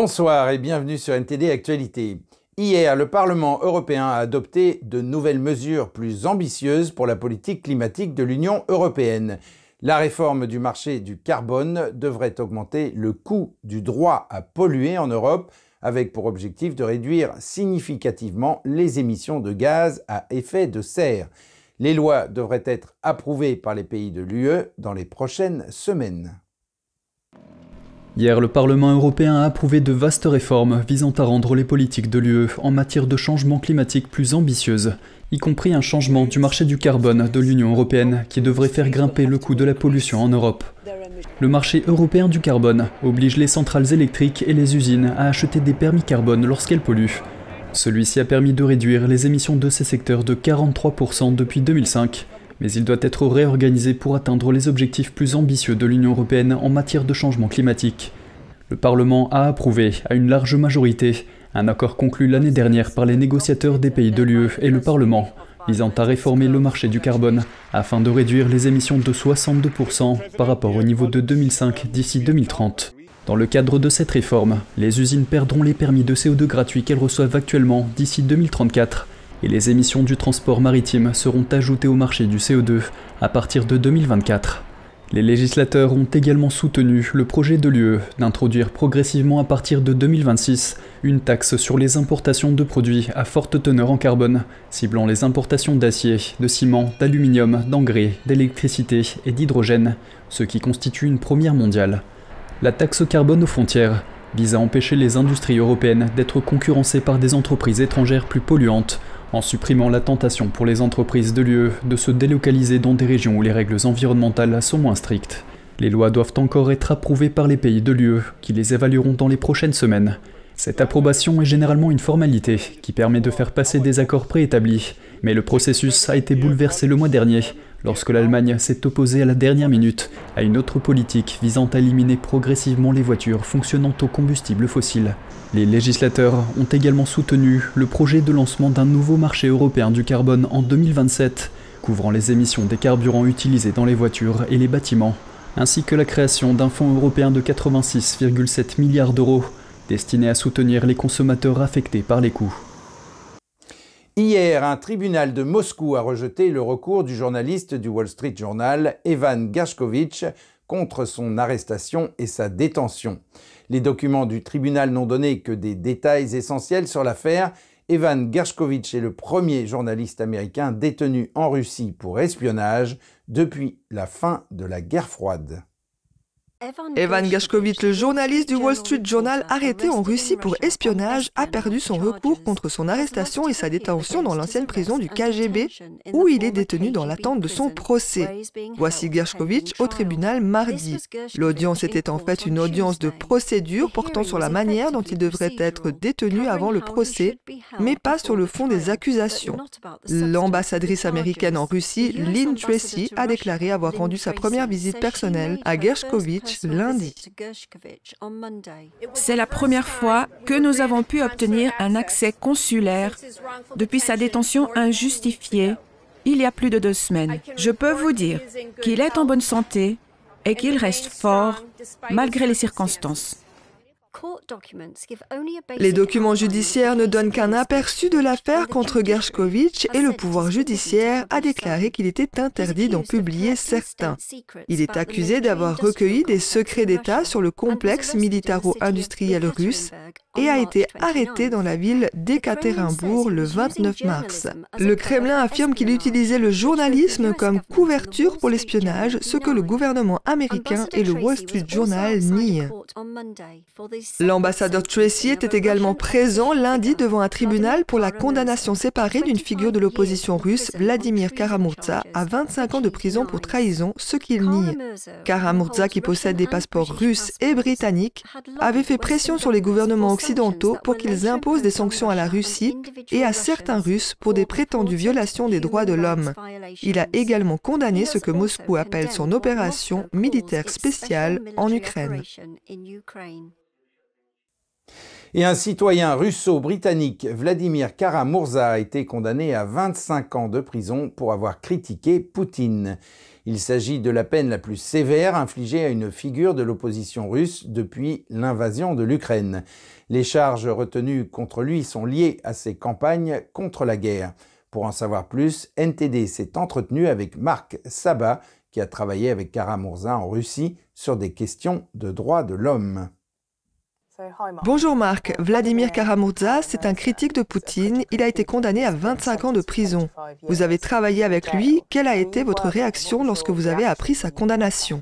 Bonsoir et bienvenue sur NTD Actualité. Hier, le Parlement européen a adopté de nouvelles mesures plus ambitieuses pour la politique climatique de l'Union européenne. La réforme du marché du carbone devrait augmenter le coût du droit à polluer en Europe, avec pour objectif de réduire significativement les émissions de gaz à effet de serre. Les lois devraient être approuvées par les pays de l'UE dans les prochaines semaines. Hier, le Parlement européen a approuvé de vastes réformes visant à rendre les politiques de l'UE en matière de changement climatique plus ambitieuses, y compris un changement du marché du carbone de l'Union européenne qui devrait faire grimper le coût de la pollution en Europe. Le marché européen du carbone oblige les centrales électriques et les usines à acheter des permis carbone lorsqu'elles polluent. Celui-ci a permis de réduire les émissions de ces secteurs de 43% depuis 2005 mais il doit être réorganisé pour atteindre les objectifs plus ambitieux de l'Union européenne en matière de changement climatique. Le Parlement a approuvé, à une large majorité, un accord conclu l'année dernière par les négociateurs des pays de l'UE et le Parlement, visant à réformer le marché du carbone afin de réduire les émissions de 62% par rapport au niveau de 2005 d'ici 2030. Dans le cadre de cette réforme, les usines perdront les permis de CO2 gratuits qu'elles reçoivent actuellement d'ici 2034 et les émissions du transport maritime seront ajoutées au marché du CO2 à partir de 2024. Les législateurs ont également soutenu le projet de l'UE d'introduire progressivement à partir de 2026 une taxe sur les importations de produits à forte teneur en carbone, ciblant les importations d'acier, de ciment, d'aluminium, d'engrais, d'électricité et d'hydrogène, ce qui constitue une première mondiale. La taxe carbone aux frontières vise à empêcher les industries européennes d'être concurrencées par des entreprises étrangères plus polluantes en supprimant la tentation pour les entreprises de l'UE de se délocaliser dans des régions où les règles environnementales sont moins strictes. Les lois doivent encore être approuvées par les pays de l'UE, qui les évalueront dans les prochaines semaines. Cette approbation est généralement une formalité qui permet de faire passer des accords préétablis, mais le processus a été bouleversé le mois dernier lorsque l'Allemagne s'est opposée à la dernière minute à une autre politique visant à éliminer progressivement les voitures fonctionnant au combustible fossile. Les législateurs ont également soutenu le projet de lancement d'un nouveau marché européen du carbone en 2027, couvrant les émissions des carburants utilisés dans les voitures et les bâtiments, ainsi que la création d'un fonds européen de 86,7 milliards d'euros destiné à soutenir les consommateurs affectés par les coûts. Hier, un tribunal de Moscou a rejeté le recours du journaliste du Wall Street Journal, Evan Gershkovich, contre son arrestation et sa détention. Les documents du tribunal n'ont donné que des détails essentiels sur l'affaire. Evan Gershkovich est le premier journaliste américain détenu en Russie pour espionnage depuis la fin de la guerre froide. Evan Gashkovich, le journaliste du Wall Street Journal arrêté en Russie pour espionnage, a perdu son recours contre son arrestation et sa détention dans l'ancienne prison du KGB, où il est détenu dans l'attente de son procès. Voici Gashkovich au tribunal mardi. L'audience était en fait une audience de procédure portant sur la manière dont il devrait être détenu avant le procès, mais pas sur le fond des accusations. L'ambassadrice américaine en Russie, Lynn Tracy, a déclaré avoir rendu sa première visite personnelle à Lundi. C'est la première fois que nous avons pu obtenir un accès consulaire depuis sa détention injustifiée il y a plus de deux semaines. Je peux vous dire qu'il est en bonne santé et qu'il reste fort malgré les circonstances. Les documents judiciaires ne donnent qu'un aperçu de l'affaire contre Gershkovich et le pouvoir judiciaire a déclaré qu'il était interdit d'en publier certains. Il est accusé d'avoir recueilli des secrets d'État sur le complexe militaro-industriel russe et a été arrêté dans la ville d'Ekaterinbourg le 29 mars. Le Kremlin affirme qu'il utilisait le journalisme comme couverture pour l'espionnage, ce que le gouvernement américain et le Wall Street Journal nient. L'ambassadeur Tracy était également présent lundi devant un tribunal pour la condamnation séparée d'une figure de l'opposition russe, Vladimir Karamurza, à 25 ans de prison pour trahison, ce qu'il nie. Karamurza, qui possède des passeports russes et britanniques, avait fait pression sur les gouvernements occidentaux pour qu'ils imposent des sanctions à la Russie et à certains Russes pour des prétendues violations des droits de l'homme. Il a également condamné ce que Moscou appelle son opération militaire spéciale en Ukraine. Et un citoyen russo-britannique, Vladimir Kara-Murza, a été condamné à 25 ans de prison pour avoir critiqué Poutine. Il s'agit de la peine la plus sévère infligée à une figure de l'opposition russe depuis l'invasion de l'Ukraine. Les charges retenues contre lui sont liées à ses campagnes contre la guerre. Pour en savoir plus, NTD s'est entretenu avec Marc Sabat, qui a travaillé avec Kara-Murza en Russie sur des questions de droits de l'homme. Bonjour Marc, Vladimir Karamurza, c'est un critique de Poutine. Il a été condamné à 25 ans de prison. Vous avez travaillé avec lui. Quelle a été votre réaction lorsque vous avez appris sa condamnation?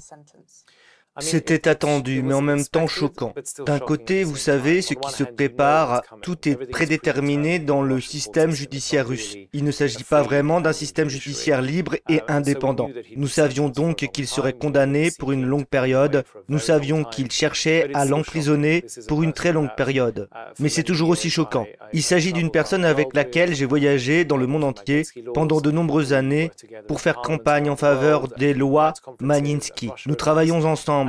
C'était attendu, mais en même temps choquant. D'un côté, vous savez, ce qui se prépare, tout est prédéterminé dans le système judiciaire russe. Il ne s'agit pas vraiment d'un système judiciaire libre et indépendant. Nous savions donc qu'il serait condamné pour une longue période. Nous savions qu'il cherchait à l'emprisonner pour une très longue période. Mais c'est toujours aussi choquant. Il s'agit d'une personne avec laquelle j'ai voyagé dans le monde entier pendant de nombreuses années pour faire campagne en faveur des lois Magnitsky. Nous travaillons ensemble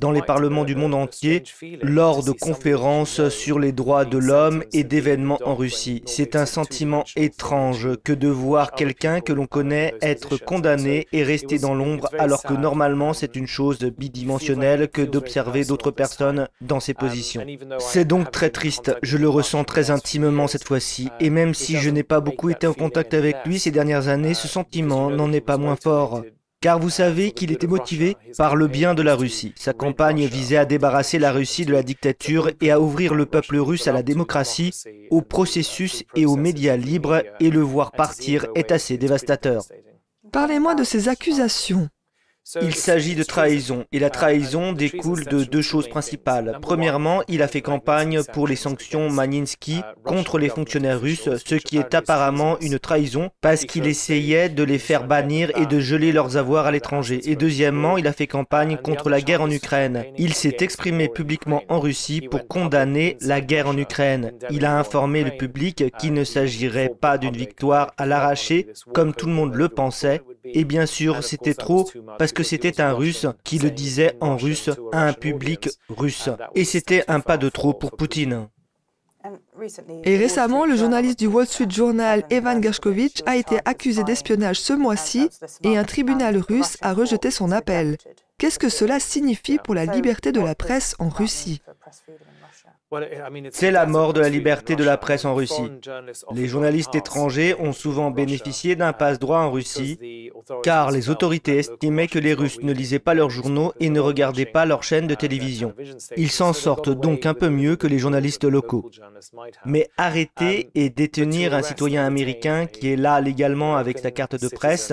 dans les parlements du monde entier lors de conférences sur les droits de l'homme et d'événements en Russie. C'est un sentiment étrange que de voir quelqu'un que l'on connaît être condamné et rester dans l'ombre alors que normalement c'est une chose bidimensionnelle que d'observer d'autres personnes dans ces positions. C'est donc très triste, je le ressens très intimement cette fois-ci et même si je n'ai pas beaucoup été en contact avec lui ces dernières années, ce sentiment n'en est pas moins fort. Car vous savez qu'il était motivé par le bien de la Russie. Sa campagne visait à débarrasser la Russie de la dictature et à ouvrir le peuple russe à la démocratie, au processus et aux médias libres, et le voir partir est assez dévastateur. Parlez-moi de ces accusations. Il s'agit de trahison, et la trahison découle de deux choses principales. Premièrement, il a fait campagne pour les sanctions Magnitsky contre les fonctionnaires russes, ce qui est apparemment une trahison parce qu'il essayait de les faire bannir et de geler leurs avoirs à l'étranger. Et deuxièmement, il a fait campagne contre la guerre en Ukraine. Il s'est exprimé publiquement en Russie pour condamner la guerre en Ukraine. Il a informé le public qu'il ne s'agirait pas d'une victoire à l'arraché, comme tout le monde le pensait, et bien sûr, c'était trop parce que c'était un russe qui le disait en russe à un public russe. Et c'était un pas de trop pour Poutine. Et récemment, le journaliste du Wall Street Journal Evan Gershkovich a été accusé d'espionnage ce mois-ci et un tribunal russe a rejeté son appel. Qu'est-ce que cela signifie pour la liberté de la presse en Russie c'est la mort de la liberté de la presse en Russie. Les journalistes étrangers ont souvent bénéficié d'un passe-droit en Russie, car les autorités estimaient que les Russes ne lisaient pas leurs journaux et ne regardaient pas leurs chaînes de télévision. Ils s'en sortent donc un peu mieux que les journalistes locaux. Mais arrêter et détenir un citoyen américain qui est là légalement avec sa carte de presse,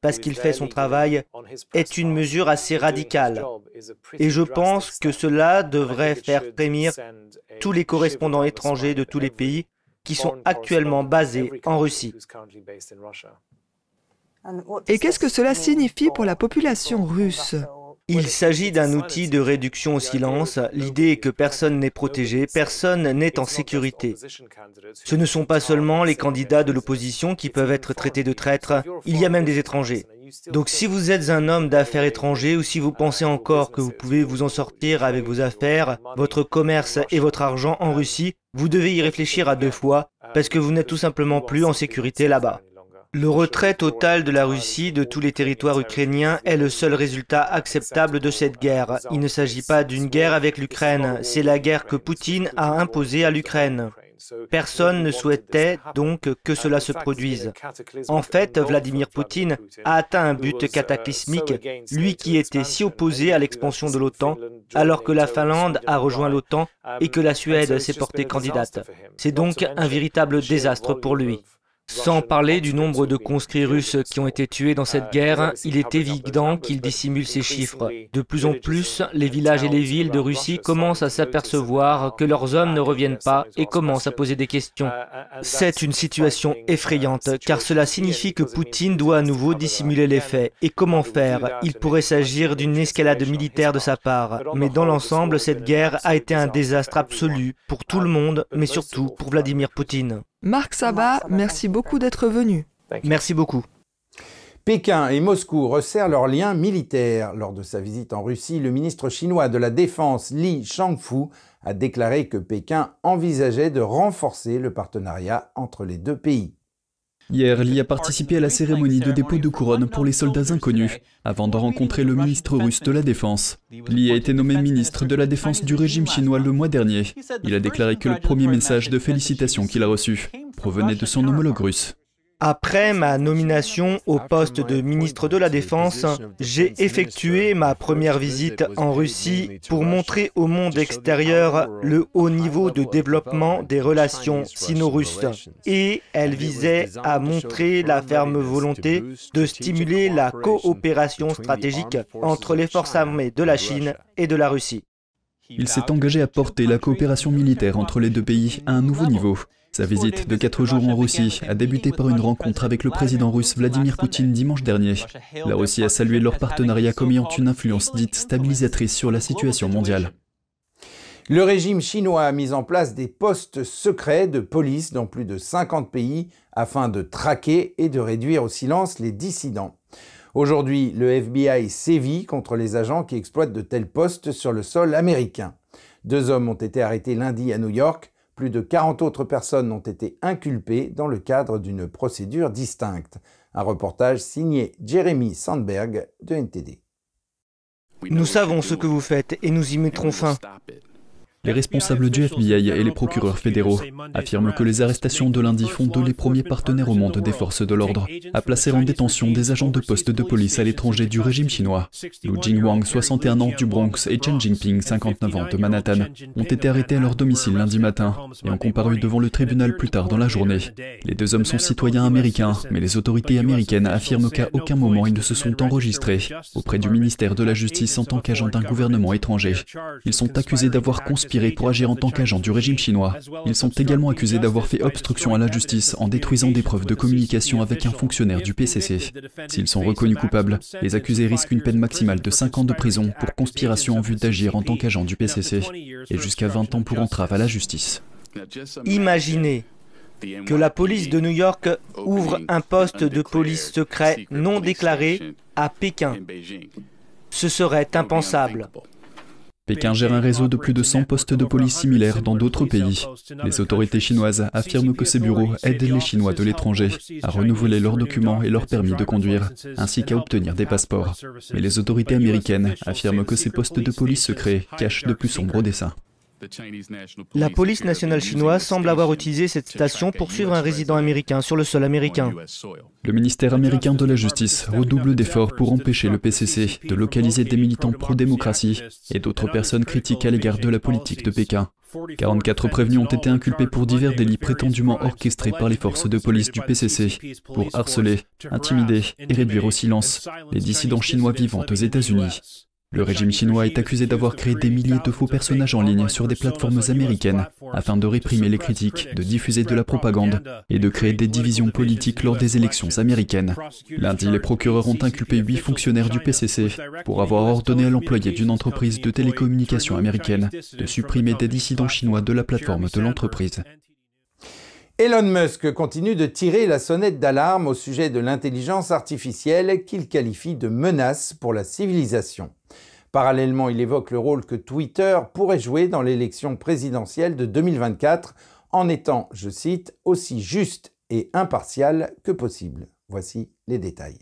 parce qu'il fait son travail est une mesure assez radicale. Et je pense que cela devrait faire frémir tous les correspondants étrangers de tous les pays qui sont actuellement basés en Russie. Et qu'est-ce que cela signifie pour la population russe? Il s'agit d'un outil de réduction au silence. L'idée est que personne n'est protégé, personne n'est en sécurité. Ce ne sont pas seulement les candidats de l'opposition qui peuvent être traités de traîtres, il y a même des étrangers. Donc si vous êtes un homme d'affaires étranger ou si vous pensez encore que vous pouvez vous en sortir avec vos affaires, votre commerce et votre argent en Russie, vous devez y réfléchir à deux fois parce que vous n'êtes tout simplement plus en sécurité là-bas. Le retrait total de la Russie de tous les territoires ukrainiens est le seul résultat acceptable de cette guerre. Il ne s'agit pas d'une guerre avec l'Ukraine, c'est la guerre que Poutine a imposée à l'Ukraine. Personne ne souhaitait donc que cela se produise. En fait, Vladimir Poutine a atteint un but cataclysmique, lui qui était si opposé à l'expansion de l'OTAN, alors que la Finlande a rejoint l'OTAN et que la Suède s'est portée candidate. C'est donc un véritable désastre pour lui. Sans parler du nombre de conscrits russes qui ont été tués dans cette guerre, il est évident qu'il dissimule ces chiffres. De plus en plus, les villages et les villes de Russie commencent à s'apercevoir que leurs hommes ne reviennent pas et commencent à poser des questions. C'est une situation effrayante, car cela signifie que Poutine doit à nouveau dissimuler les faits. Et comment faire? Il pourrait s'agir d'une escalade militaire de sa part. Mais dans l'ensemble, cette guerre a été un désastre absolu pour tout le monde, mais surtout pour Vladimir Poutine. Marc Sabat, merci beaucoup d'être venu. Merci beaucoup. Pékin et Moscou resserrent leurs liens militaires. Lors de sa visite en Russie, le ministre chinois de la Défense Li Shangfu a déclaré que Pékin envisageait de renforcer le partenariat entre les deux pays. Hier, Li a participé à la cérémonie de dépôt de couronne pour les soldats inconnus, avant de rencontrer le ministre russe de la Défense. Li a été nommé ministre de la Défense du régime chinois le mois dernier. Il a déclaré que le premier message de félicitations qu'il a reçu provenait de son homologue russe. Après ma nomination au poste de ministre de la Défense, j'ai effectué ma première visite en Russie pour montrer au monde extérieur le haut niveau de développement des relations sino-russes. Et elle visait à montrer la ferme volonté de stimuler la coopération stratégique entre les forces armées de la Chine et de la Russie. Il s'est engagé à porter la coopération militaire entre les deux pays à un nouveau niveau. Sa visite de 4 jours en Russie a débuté par une rencontre avec le président russe Vladimir Poutine dimanche dernier. La Russie a salué leur partenariat comme ayant une influence dite stabilisatrice sur la situation mondiale. Le régime chinois a mis en place des postes secrets de police dans plus de 50 pays afin de traquer et de réduire au silence les dissidents. Aujourd'hui, le FBI sévit contre les agents qui exploitent de tels postes sur le sol américain. Deux hommes ont été arrêtés lundi à New York plus de 40 autres personnes ont été inculpées dans le cadre d'une procédure distincte. Un reportage signé Jeremy Sandberg de NTD. Nous savons ce que vous faites et nous y mettrons fin. Les responsables du FBI et les procureurs fédéraux affirment que les arrestations de lundi font d'eux les premiers partenaires au monde des forces de l'ordre à placer en détention des agents de poste de police à l'étranger du régime chinois. Lu Jingwang, 61 ans du Bronx, et Chen Jinping, 59 ans de Manhattan, ont été arrêtés à leur domicile lundi matin et ont comparu devant le tribunal plus tard dans la journée. Les deux hommes sont citoyens américains, mais les autorités américaines affirment qu'à aucun moment ils ne se sont enregistrés auprès du ministère de la Justice en tant qu'agents d'un gouvernement étranger. Ils sont accusés d'avoir conspiré pour agir en tant qu'agent du régime chinois. Ils sont également accusés d'avoir fait obstruction à la justice en détruisant des preuves de communication avec un fonctionnaire du PCC. S'ils sont reconnus coupables, les accusés risquent une peine maximale de 5 ans de prison pour conspiration en vue d'agir en tant qu'agent du PCC et jusqu'à 20 ans pour entrave à la justice. Imaginez que la police de New York ouvre un poste de police secret non déclaré à Pékin. Ce serait impensable. Pékin gère un réseau de plus de 100 postes de police similaires dans d'autres pays. Les autorités chinoises affirment que ces bureaux aident les Chinois de l'étranger à renouveler leurs documents et leurs permis de conduire, ainsi qu'à obtenir des passeports. Mais les autorités américaines affirment que ces postes de police secrets cachent de plus sombres dessins. La police nationale chinoise semble avoir utilisé cette station pour suivre un résident américain sur le sol américain. Le ministère américain de la Justice redouble d'efforts pour empêcher le PCC de localiser des militants pro-démocratie et d'autres personnes critiques à l'égard de la politique de Pékin. 44 prévenus ont été inculpés pour divers délits prétendument orchestrés par les forces de police du PCC pour harceler, intimider et réduire au silence les dissidents chinois vivant aux États-Unis. Le régime chinois est accusé d'avoir créé des milliers de faux personnages en ligne sur des plateformes américaines afin de réprimer les critiques, de diffuser de la propagande et de créer des divisions politiques lors des élections américaines. Lundi, les procureurs ont inculpé huit fonctionnaires du PCC pour avoir ordonné à l'employé d'une entreprise de télécommunications américaine de supprimer des dissidents chinois de la plateforme de l'entreprise. Elon Musk continue de tirer la sonnette d'alarme au sujet de l'intelligence artificielle qu'il qualifie de menace pour la civilisation. Parallèlement, il évoque le rôle que Twitter pourrait jouer dans l'élection présidentielle de 2024 en étant, je cite, aussi juste et impartial que possible. Voici les détails.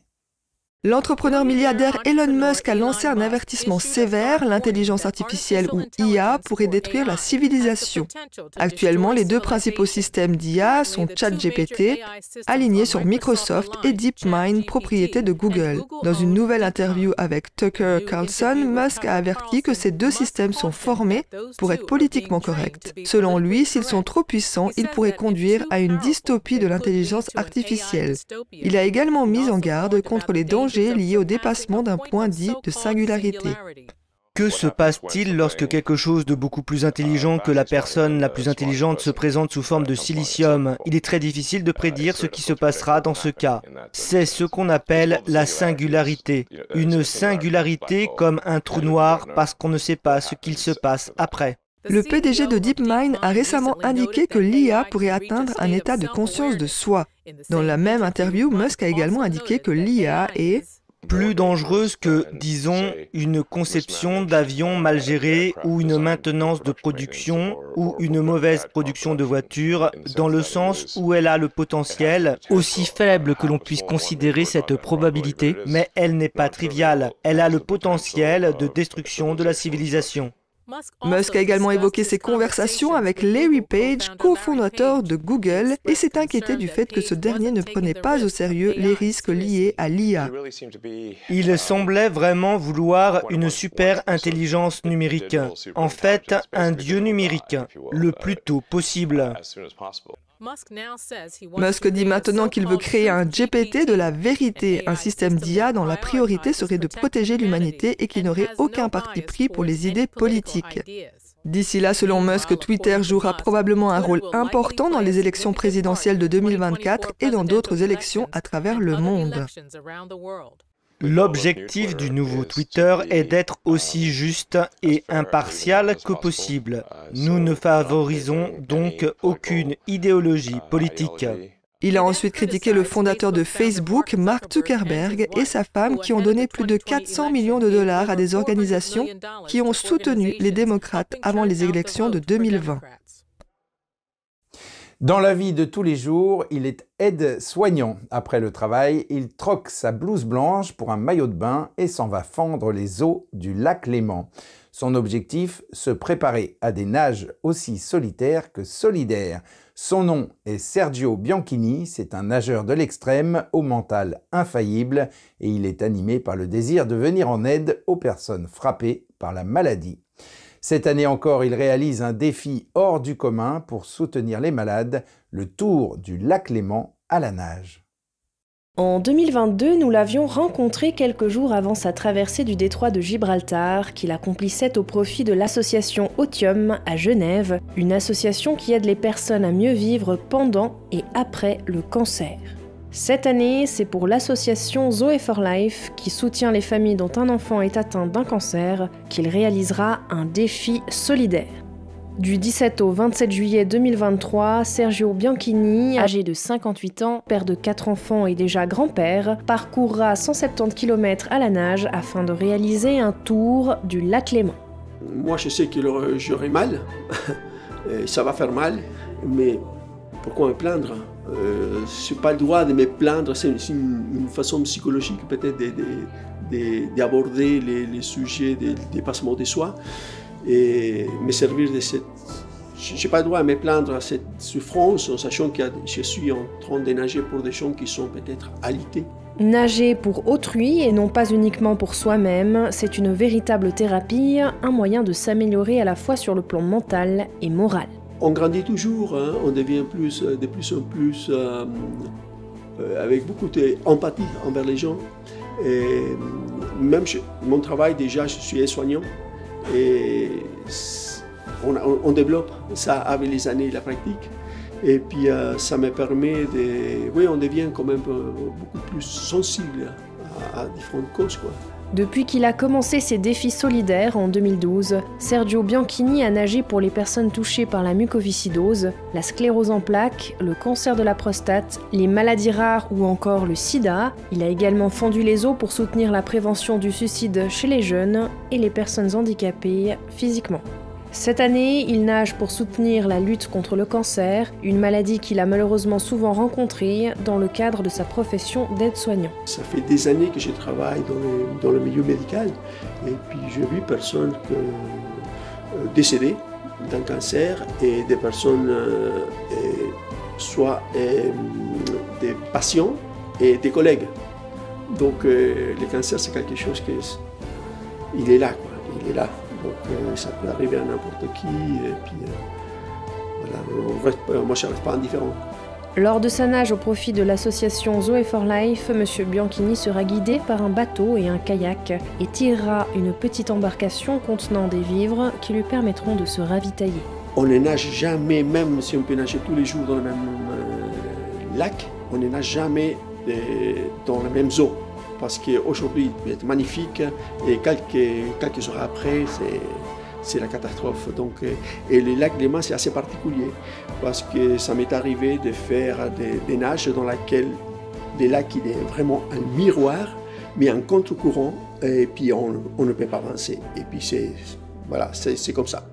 L'entrepreneur milliardaire Elon Musk a lancé un avertissement sévère, l'intelligence artificielle ou IA pourrait détruire la civilisation. Actuellement, les deux principaux systèmes d'IA sont ChatGPT, alignés sur Microsoft, et DeepMind, propriété de Google. Dans une nouvelle interview avec Tucker Carlson, Musk a averti que ces deux systèmes sont formés pour être politiquement corrects. Selon lui, s'ils sont trop puissants, ils pourraient conduire à une dystopie de l'intelligence artificielle. Il a également mis en garde contre les dangers lié au dépassement d'un point dit de singularité. Que se passe-t-il lorsque quelque chose de beaucoup plus intelligent que la personne la plus intelligente se présente sous forme de silicium Il est très difficile de prédire ce qui se passera dans ce cas. C'est ce qu'on appelle la singularité. Une singularité comme un trou noir parce qu'on ne sait pas ce qu'il se passe après. Le PDG de DeepMind a récemment indiqué que l'IA pourrait atteindre un état de conscience de soi. Dans la même interview, Musk a également indiqué que l'IA est plus dangereuse que, disons, une conception d'avion mal géré ou une maintenance de production ou une mauvaise production de voiture, dans le sens où elle a le potentiel, aussi faible que l'on puisse considérer cette probabilité, mais elle n'est pas triviale, elle a le potentiel de destruction de la civilisation. Musk a également évoqué ses conversations avec Larry Page, cofondateur de Google, et s'est inquiété du fait que ce dernier ne prenait pas au sérieux les risques liés à l'IA. Il semblait vraiment vouloir une super intelligence numérique, en fait un dieu numérique, le plus tôt possible. Musk dit maintenant qu'il veut créer un GPT de la vérité, un système d'IA dont la priorité serait de protéger l'humanité et qui n'aurait aucun parti pris pour les idées politiques. D'ici là, selon Musk, Twitter jouera probablement un rôle important dans les élections présidentielles de 2024 et dans d'autres élections à travers le monde. L'objectif du nouveau Twitter est d'être aussi juste et impartial que possible. Nous ne favorisons donc aucune idéologie politique. Il a ensuite critiqué le fondateur de Facebook, Mark Zuckerberg, et sa femme qui ont donné plus de 400 millions de dollars à des organisations qui ont soutenu les démocrates avant les élections de 2020. Dans la vie de tous les jours, il est aide-soignant. Après le travail, il troque sa blouse blanche pour un maillot de bain et s'en va fendre les eaux du lac Léman. Son objectif, se préparer à des nages aussi solitaires que solidaires. Son nom est Sergio Bianchini, c'est un nageur de l'extrême au mental infaillible et il est animé par le désir de venir en aide aux personnes frappées par la maladie. Cette année encore, il réalise un défi hors du commun pour soutenir les malades, le tour du lac Léman à la nage. En 2022, nous l'avions rencontré quelques jours avant sa traversée du détroit de Gibraltar, qu'il accomplissait au profit de l'association Otium à Genève, une association qui aide les personnes à mieux vivre pendant et après le cancer. Cette année, c'est pour l'association Zoe for Life, qui soutient les familles dont un enfant est atteint d'un cancer, qu'il réalisera un défi solidaire. Du 17 au 27 juillet 2023, Sergio Bianchini, âgé de 58 ans, père de 4 enfants et déjà grand-père, parcourra 170 km à la nage afin de réaliser un tour du lac Léman. Moi, je sais que j'aurai mal, ça va faire mal, mais pourquoi me plaindre? Euh, Je n'ai pas le droit de me plaindre, c'est une, façon psychologique peut-être d'aborder les, sujets des dépassements de soi et me servir de cette... Je n'ai pas le droit à me plaindre à cette souffrance en sachant que je suis en train de nager pour des gens qui sont peut-être alités. Nager pour autrui et non pas uniquement pour soi-même, c'est une véritable thérapie, un moyen de s'améliorer à la fois sur le plan mental et moral on grandit toujours, hein. on devient plus, euh, de plus en plus euh, euh, avec beaucoup d'empathie envers les gens. Et même mon travail, déjà, je suis soignant et on, développe ça avec les années, la pratique. Et puis ça me permet de. Oui, on devient quand même beaucoup plus sensible à, à différentes causes. Quoi. Depuis qu'il a commencé ses défis solidaires en 2012, Sergio Bianchini a nagé pour les personnes touchées par la mucoviscidose, la sclérose en plaques, le cancer de la prostate, les maladies rares ou encore le sida. Il a également fondu les eaux pour soutenir la prévention du suicide chez les jeunes et les personnes handicapées physiquement. Cette année, il nage pour soutenir la lutte contre le cancer, une maladie qu'il a malheureusement souvent rencontrée dans le cadre de sa profession d'aide-soignant. Ça fait des années que je travaille dans le, milieu médical et puis j'ai vu personnes euh, décédées d'un cancer et des personnes, euh, soit euh, des patients et des collègues. Donc le cancer, c'est quelque chose qui est là, quoi. il est là. Donc euh, ça peut arriver à n'importe qui. Et puis euh, voilà, moi je ne reste pas indifférent. Lors de sa nage au profit de l'association Zoe for Life, M. Bianchini sera guidé par un bateau et un kayak et tirera une petite embarcation contenant des vivres qui lui permettront de se ravitailler. On ne nage jamais, même si on peut nager tous les jours dans le même euh, lac, on ne nage jamais dans la même eau parce qu'aujourd'hui, il est magnifique et quelques, quelques heures après, c'est la catastrophe. Donc, euh, et le lac Léman, c'est assez particulier parce que ça m'est arrivé de faire des, nages dans lesquelles le lac il est vraiment un miroir mais en contre-courant, et puis on, ne peut pas avancer. Et puis c'est voilà, c'est comme ça.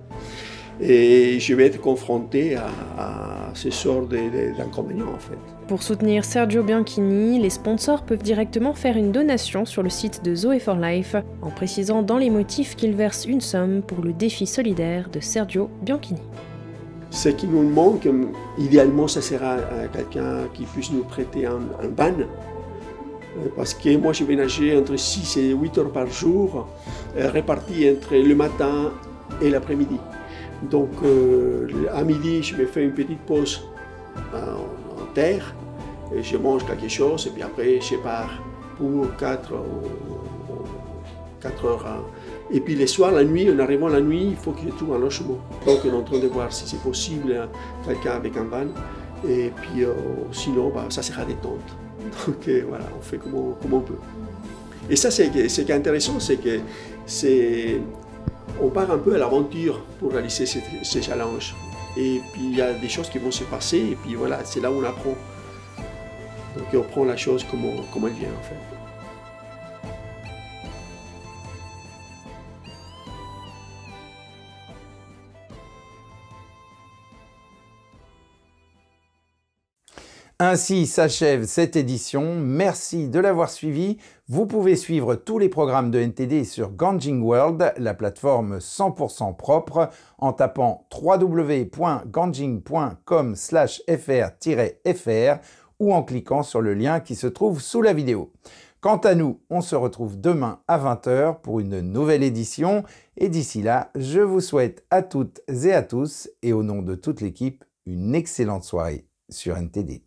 Et je vais être confronté à, ce sort d'inconvénients en fait. Pour soutenir Sergio Bianchini, les sponsors peuvent directement faire une donation sur le site de Zoé for Life en précisant dans les motifs qu'ils versent une somme pour le défi solidaire de Sergio Bianchini. Ce qui nous manque, idéalement, ça sera quelqu'un qui puisse nous prêter un, un ban euh, parce que moi je vais nager entre 6 et 8 heures par jour, euh, réparties entre le matin et l'après-midi. Donc euh, à midi, je me fais une petite pause en, terre, et je mange quelque chose, et puis après je pars pour 4, 4 heures. Hein. Et puis les soirs, la nuit, en arrivant la nuit, il faut que je trouve un logement. Donc on est en train de voir si c'est possible, hein, quelqu'un avec un van. Et puis sinon, bah, ça sera détente. Donc voilà, on fait comme on, peut. Et ça, c'est ce qui est intéressant, c'est que c'est on part un peu à l'aventure pour réaliser ces, challenges. Et puis il y a des choses qui vont se passer, et puis voilà, c'est là où on apprend. Donc on prend la chose comme, comme elle vient en fait. Ainsi s'achève cette édition. Merci de l'avoir suivi. Vous pouvez suivre tous les programmes de NTD sur Ganjing World, la plateforme 100% propre, en tapant www.ganjing.com/fr-fr ou en cliquant sur le lien qui se trouve sous la vidéo. Quant à nous, on se retrouve demain à 20h pour une nouvelle édition et d'ici là, je vous souhaite à toutes et à tous et au nom de toute l'équipe une excellente soirée sur NTD.